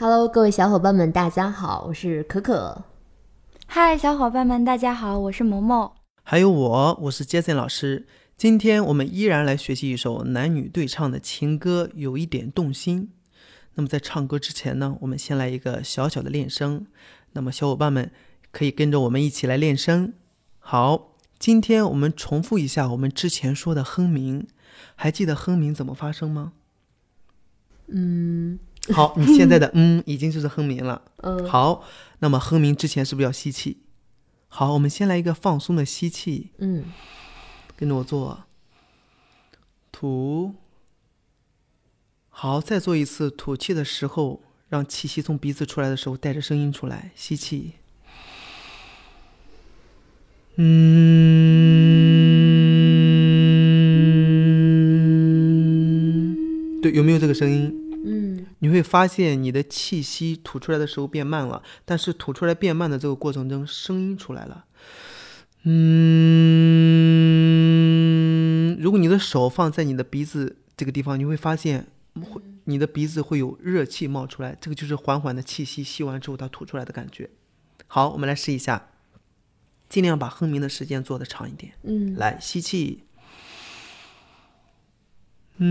Hello，各位小伙伴们，大家好，我是可可。嗨，小伙伴们，大家好，我是萌萌。还有我，我是 Jason 老师。今天我们依然来学习一首男女对唱的情歌，有一点动心。那么在唱歌之前呢，我们先来一个小小的练声。那么小伙伴们可以跟着我们一起来练声。好，今天我们重复一下我们之前说的哼鸣，还记得哼鸣怎么发声吗？嗯，好，你现在的嗯已经就是哼鸣了。嗯好，那么哼鸣之前是不是要吸气？好，我们先来一个放松的吸气，嗯，跟着我做。吐。好，再做一次。吐气的时候，让气息从鼻子出来的时候带着声音出来。吸气。嗯。对，有没有这个声音？嗯，你会发现你的气息吐出来的时候变慢了，但是吐出来变慢的这个过程中，声音出来了。嗯，如果你的手放在你的鼻子这个地方，你会发现会你的鼻子会有热气冒出来，这个就是缓缓的气息吸完之后它吐出来的感觉。好，我们来试一下，尽量把哼鸣的时间做的长一点。嗯，来吸气，嗯，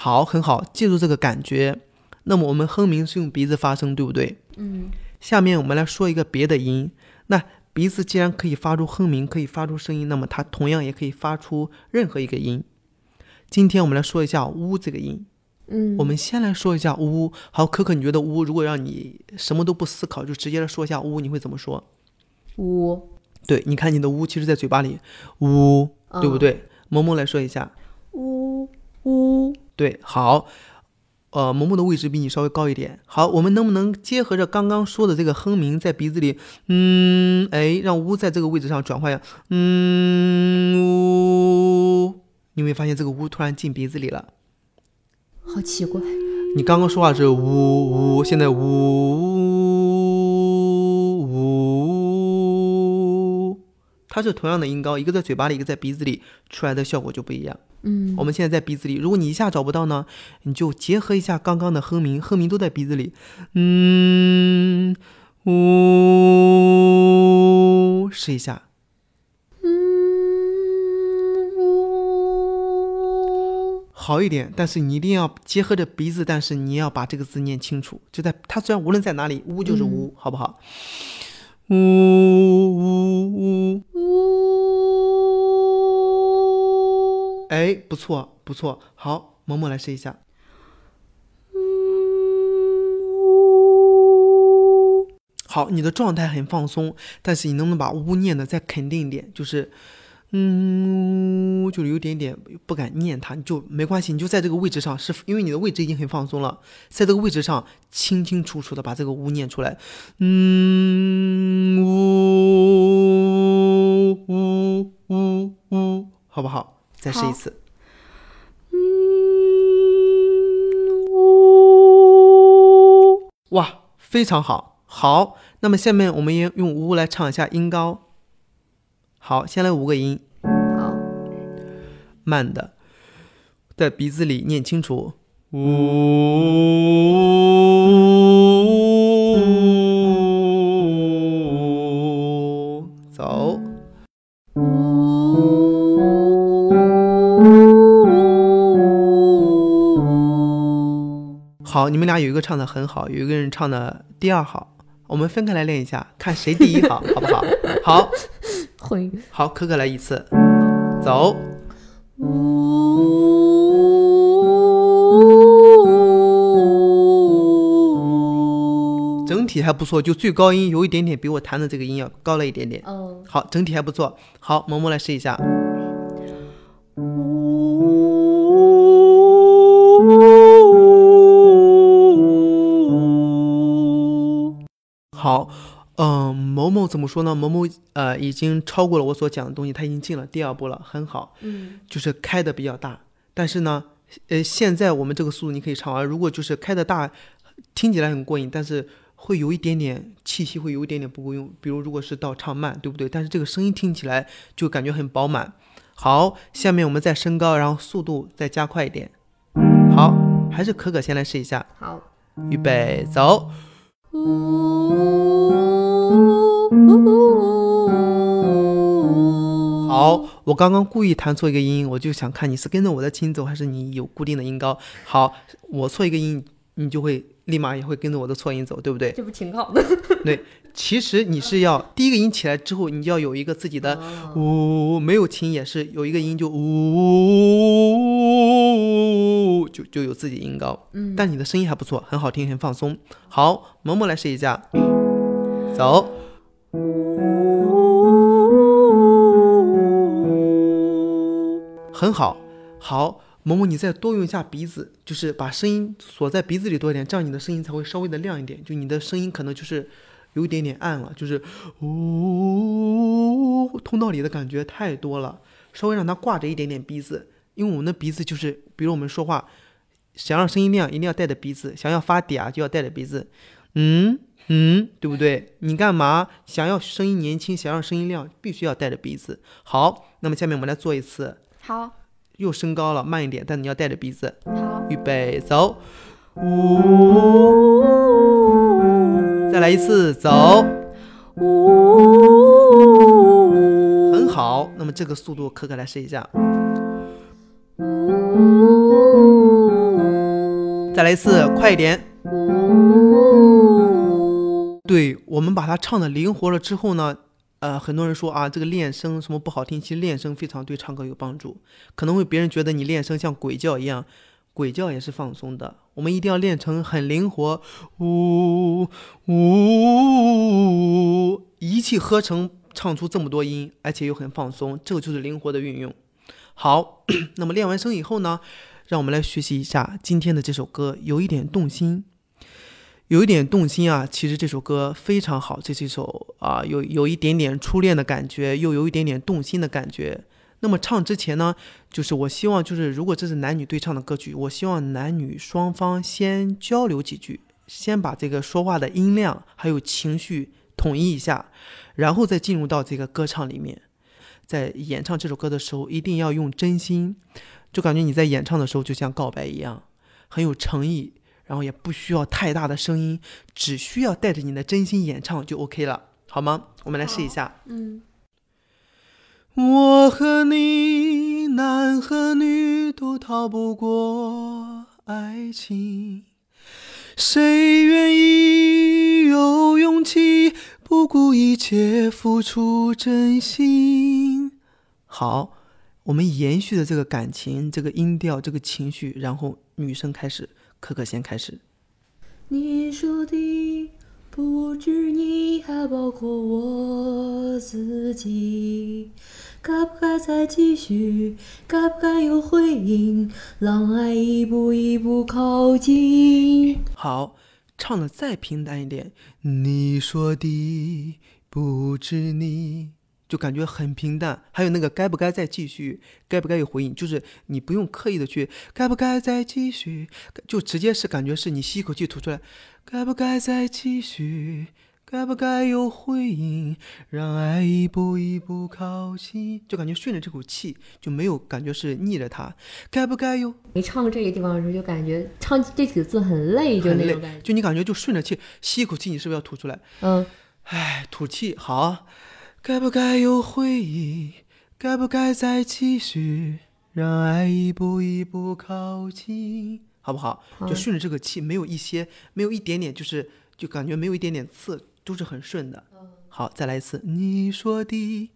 好，很好，记住这个感觉。那么我们哼鸣是用鼻子发声，对不对？嗯，下面我们来说一个别的音。那鼻子既然可以发出哼鸣，可以发出声音，那么它同样也可以发出任何一个音。今天我们来说一下“呜”这个音。嗯，我们先来说一下“呜”。好，可可，你觉得“呜”如果让你什么都不思考，就直接来说一下“呜”，你会怎么说？呜，对，你看你的“呜”其实在嘴巴里，“呜”，对不对？萌萌来说一下，对，好。呃，萌萌的位置比你稍微高一点。好，我们能不能结合着刚刚说的这个哼鸣，在鼻子里，嗯，哎，让“呜”在这个位置上转换呀，嗯，呜，你会发现这个“呜”突然进鼻子里了。好奇怪。你刚刚说话是呜呜，现在呜呜，它是同样的音高，一个在嘴巴里，一个在鼻子里，出来的效果就不一样。嗯，我们现在在鼻子里，如果你一下找不到呢，你就结合一下刚刚的哼鸣，哼鸣都在鼻子里，嗯呜，试一下。嗯呜，好一点，但是你一定要结合着鼻子，但是你要把这个字念清楚。就在它虽然无论在哪里，呜就是呜，好不好？呜呜呜，呜，哎，不错不错，好，萌萌来试一下。好，你的状态很放松，但是你能不能把呜念的再肯定一点？就是，嗯，就是有点点不敢念它，你就没关系，你就在这个位置上，是因为你的位置已经很放松了，在这个位置上清清楚楚的把这个呜念出来，嗯，呜呜呜呜，好不好？再试一次。哇，非常好，好。那么下面我们也用呜来唱一下音高。好，先来五个音，好，慢的，在鼻子里念清楚。呜，好，你们俩有一个唱的很好，有一个人唱的第二好，我们分开来练一下，看谁第一好，好不好？好，会好，可可来一次，走。整体还不错，就最高音有一点点比我弹的这个音要高了一点点。哦，好，整体还不错。好，萌萌来试一下。怎么说呢？某某呃已经超过了我所讲的东西，他已经进了第二步了，很好，嗯就是开的比较大。但是呢，呃，现在我们这个速度你可以唱完，如果就是开的大，听起来很过瘾，但是会有一点点气息，会有一点点不够用。比如如果是到唱慢，对不对？但是这个声音听起来就感觉很饱满。好，下面我们再升高，然后速度再加快一点。好，还是可可先来试一下。好。预备，走。好，我刚刚故意弹错一个音，我就想看你是跟着我的琴走，还是你有固定的音高。好，我错一个音，你就会立马也会跟着我的错音走，对不对？这不挺好的？对，其实你是要第一个音起来之后，你就要有一个自己的呜，没有琴也是有一个音就呜，就就有自己音高。嗯，但你的声音还不错，很好听，很放松。好，萌萌来试一下，走。很好，好，萌萌，你再多用一下鼻子，就是把声音锁在鼻子里多一点，这样你的声音才会稍微的亮一点。就你的声音可能就是有一点点暗了，就是呜，通道里的感觉太多了，稍微让它挂着一点点鼻子，因为我们的鼻子就是，比如我们说话，想让声音亮，一定要带着鼻子；想要发嗲，就要带着鼻子。嗯嗯，对不对？你干嘛？想要声音年轻，想要声音亮，必须要带着鼻子。好，那么下面我们来做一次。好，又升高了，慢一点，但你要带着鼻子。好，预备，走。呜再来一次，走。呜很好，那么这个速度，可可来试一下。再来一次，快一点。对我们把它唱的灵活了之后呢？呃，很多人说啊，这个练声什么不好听，其实练声非常对唱歌有帮助。可能会别人觉得你练声像鬼叫一样，鬼叫也是放松的。我们一定要练成很灵活，呜呜，一气呵成唱出这么多音，而且又很放松，这个就是灵活的运用。好，那么练完声以后呢，让我们来学习一下今天的这首歌，有一点动心。有一点动心啊，其实这首歌非常好，这是一首啊，有有一点点初恋的感觉，又有一点点动心的感觉。那么唱之前呢，就是我希望，就是如果这是男女对唱的歌曲，我希望男女双方先交流几句，先把这个说话的音量还有情绪统一一下，然后再进入到这个歌唱里面。在演唱这首歌的时候，一定要用真心，就感觉你在演唱的时候就像告白一样，很有诚意。然后也不需要太大的声音，只需要带着你的真心演唱就 OK 了，好吗？我们来试一下。嗯。我和你，男和女都逃不过爱情，谁愿意有勇气不顾一切付出真心？好，我们延续的这个感情，这个音调，这个情绪，然后女生开始。可可先开始。你说的不止你，还包括我自己。该不该再继续？该不该有回应？让爱一步一步靠近。好，唱的再平淡一点。你说的不止你。就感觉很平淡，还有那个该不该再继续，该不该有回应，就是你不用刻意的去该不该再继续，就直接是感觉是你吸一口气吐出来，该不该再继续，该不该有回应，让爱一步一步靠近，就感觉顺着这口气，就没有感觉是逆着它，该不该有？你唱这个地方的时候，就感觉唱这几个字很累，就那种感觉，就你感觉就顺着气吸一口气，你是不是要吐出来？嗯，哎，吐气好。该不该有回忆？该不该再继续？让爱一步一步靠近，好不好？就顺着这个气，没有一些，没有一点点，就是就感觉没有一点点刺，都是很顺的。好，再来一次。你说的，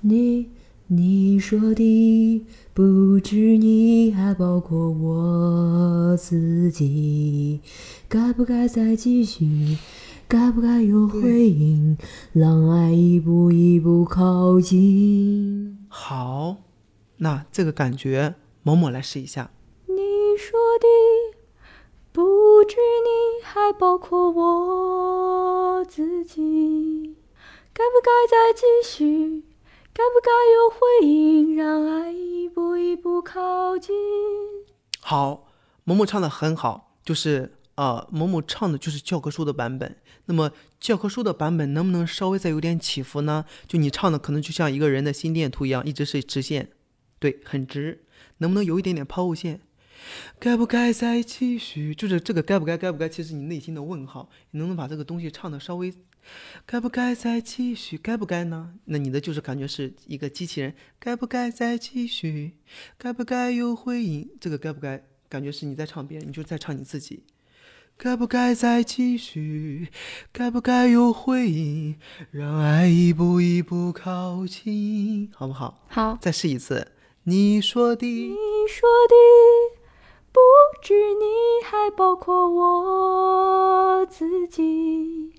你你说的不止你，还包括我自己。该不该再继续？该不该有回应？让爱一步一步靠近。好，那这个感觉，某某来试一下。你说的不止你，还包括我自己。该不该再继续？该不该有回应？让爱一步一步靠近。好，某某唱的很好，就是。啊，某某唱的就是教科书的版本。那么教科书的版本能不能稍微再有点起伏呢？就你唱的可能就像一个人的心电图一样，一直是直线，对，很直。能不能有一点点抛物线？该不该再继续？就是这个该不该该不该，其实你内心的问号，你能不能把这个东西唱的稍微？该不该再继续？该不该呢？那你的就是感觉是一个机器人，该不该再继续？该不该有回应？这个该不该？感觉是你在唱别人，你就在唱你自己。该不该再继续？该不该有回应？让爱一步一步靠近，好不好？好，再试一次。你说的，你说的不止你，还包括我自己。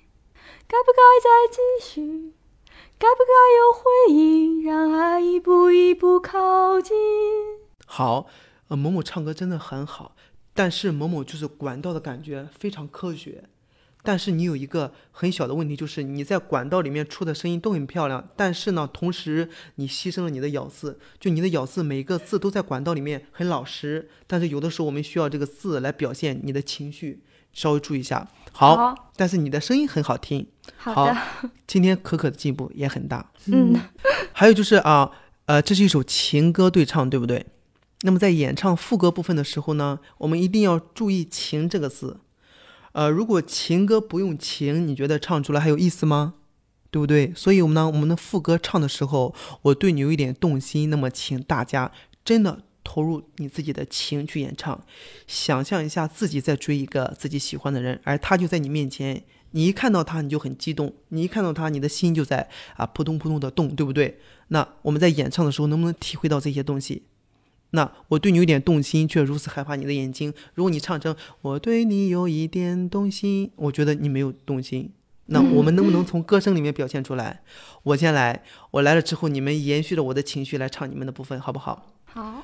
该不该再继续？该不该有回应？让爱一步一步靠近。好，呃，某某唱歌真的很好，但是某某就是管道的感觉非常科学。但是你有一个很小的问题，就是你在管道里面出的声音都很漂亮，但是呢，同时你牺牲了你的咬字，就你的咬字每一个字都在管道里面很老实，但是有的时候我们需要这个字来表现你的情绪，稍微注意一下。好，好但是你的声音很好听。好的，今天可可的进步也很大。嗯，还有就是啊，呃，这是一首情歌对唱，对不对？那么在演唱副歌部分的时候呢，我们一定要注意“情”这个字。呃，如果情歌不用情，你觉得唱出来还有意思吗？对不对？所以我们呢，我们的副歌唱的时候，我对你有一点动心，那么请大家真的投入你自己的情去演唱，想象一下自己在追一个自己喜欢的人，而他就在你面前，你一看到他你就很激动，你一看到他你的心就在啊扑通扑通的动，对不对？那我们在演唱的时候能不能体会到这些东西？那我对你有点动心，却如此害怕你的眼睛。如果你唱成我对你有一点动心，我觉得你没有动心。那我们能不能从歌声里面表现出来？我先来，我来了之后，你们延续着我的情绪来唱你们的部分，好不好？好，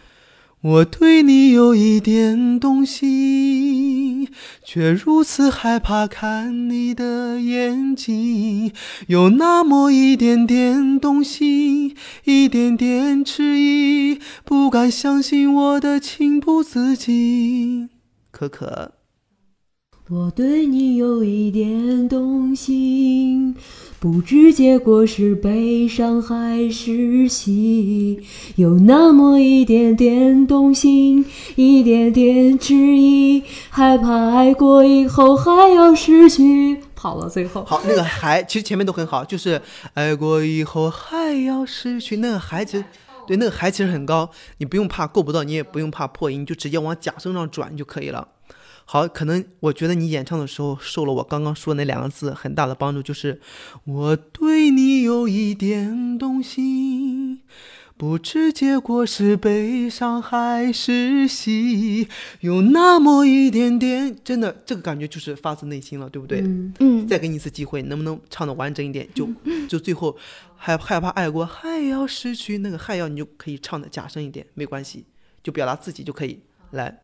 我对你有一点动心，却如此害怕看你的眼睛，有那么一点点动心，一点点迟疑，不敢相信我的情不自禁。可可，我对你有一点动心，不知结果是悲伤还是喜，有那么一点点动心，一点点迟疑，害怕爱过以后还要失去。跑到最后，好，那个还其实前面都很好，就是爱过以后还要失去，那个还其实对那个还其实很高，你不用怕够不到，你也不用怕破音，就直接往假声上转就可以了。好，可能我觉得你演唱的时候受了我刚刚说那两个字很大的帮助，就是我对你有一点动心，不知结果是悲伤还是喜，有那么一点点，真的这个感觉就是发自内心了，对不对？嗯，嗯，再给你一次机会，能不能唱的完整一点？就就最后害害怕爱过还要失去那个还要，你就可以唱的假声一点，没关系，就表达自己就可以。来，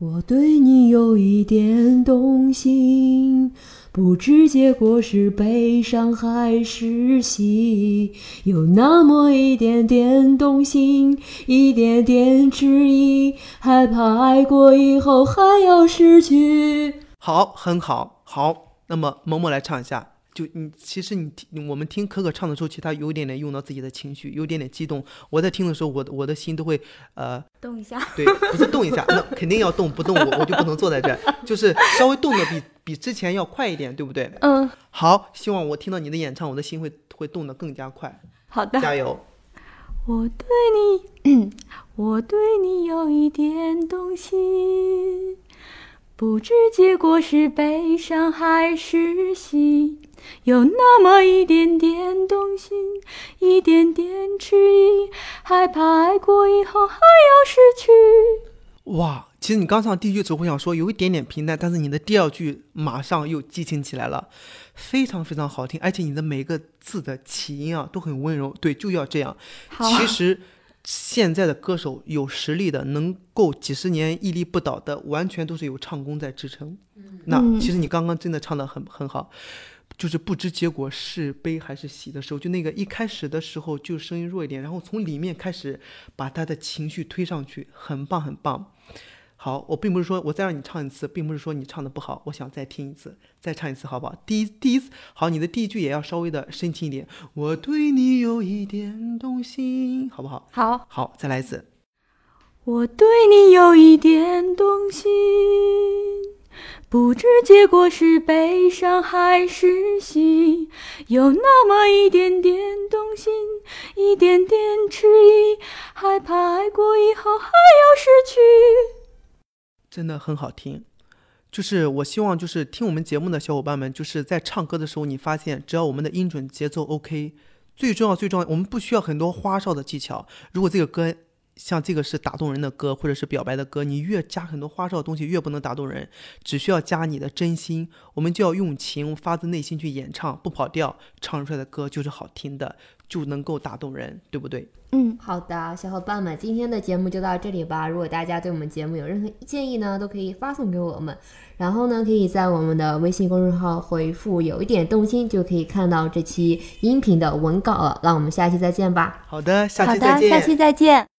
我对你有一点动心，不知结果是悲伤还是喜，有那么一点点动心，一点点迟疑，害怕爱过以后还要失去。好，很好，好。那么萌萌来唱一下。就你，其实你听我们听可可唱的时候，其实他有一点点用到自己的情绪，有一点点激动。我在听的时候，我的我的心都会呃，动一下。对，不是动一下，那肯定要动，不动我我就不能坐在这儿，就是稍微动的比比之前要快一点，对不对？嗯，好，希望我听到你的演唱，我的心会会动得更加快，好的。加油！我对你，我对你有一点动心，不知结果是悲伤还是喜，有那么一点点动心，一点点迟疑，害怕爱过以后还要失去。哇，其实你刚唱第一句时候，我想说有一点点平淡，但是你的第二句马上又激情起来了，非常非常好听，而且你的每个字的起音啊都很温柔，对，就要这样。好其实现在的歌手有实力的，能够几十年屹立不倒的，完全都是有唱功在支撑。那嗯其实你刚刚真的唱的很很好。就是不知结果是悲还是喜的时候，就那个一开始的时候就声音弱一点，然后从里面开始把他的情绪推上去，很棒很棒。好，我并不是说我再让你唱一次，并不是说你唱的不好，我想再听一次，再唱一次，好不好？第一第一次，好，你的第一句也要稍微的深情一点。我对你有一点动心，好不好？好，好，再来一次。我对你有一点动心，不知结果是悲伤还是喜，有那么一点点动心，一点点迟疑，害怕爱过以后还要失去。真的很好听，就是我希望就是听我们节目的小伙伴们，就是在唱歌的时候，你发现只要我们的音准节奏 OK，最重要最重要，我们不需要很多花哨的技巧。如果这个歌像这个是打动人的歌，或者是表白的歌，你越加很多花哨的东西，越不能打动人。只需要加你的真心，我们就要用情，发自内心去演唱，不跑调，唱出来的歌就是好听的，就能够打动人，对不对？嗯，好的，小伙伴们，今天的节目就到这里吧。如果大家对我们节目有任何建议呢，都可以发送给我们。然后呢，可以在我们的微信公众号回复“有一点动心”，就可以看到这期音频的文稿了。那我们下期再见吧。好的，下，期再见。下期再见。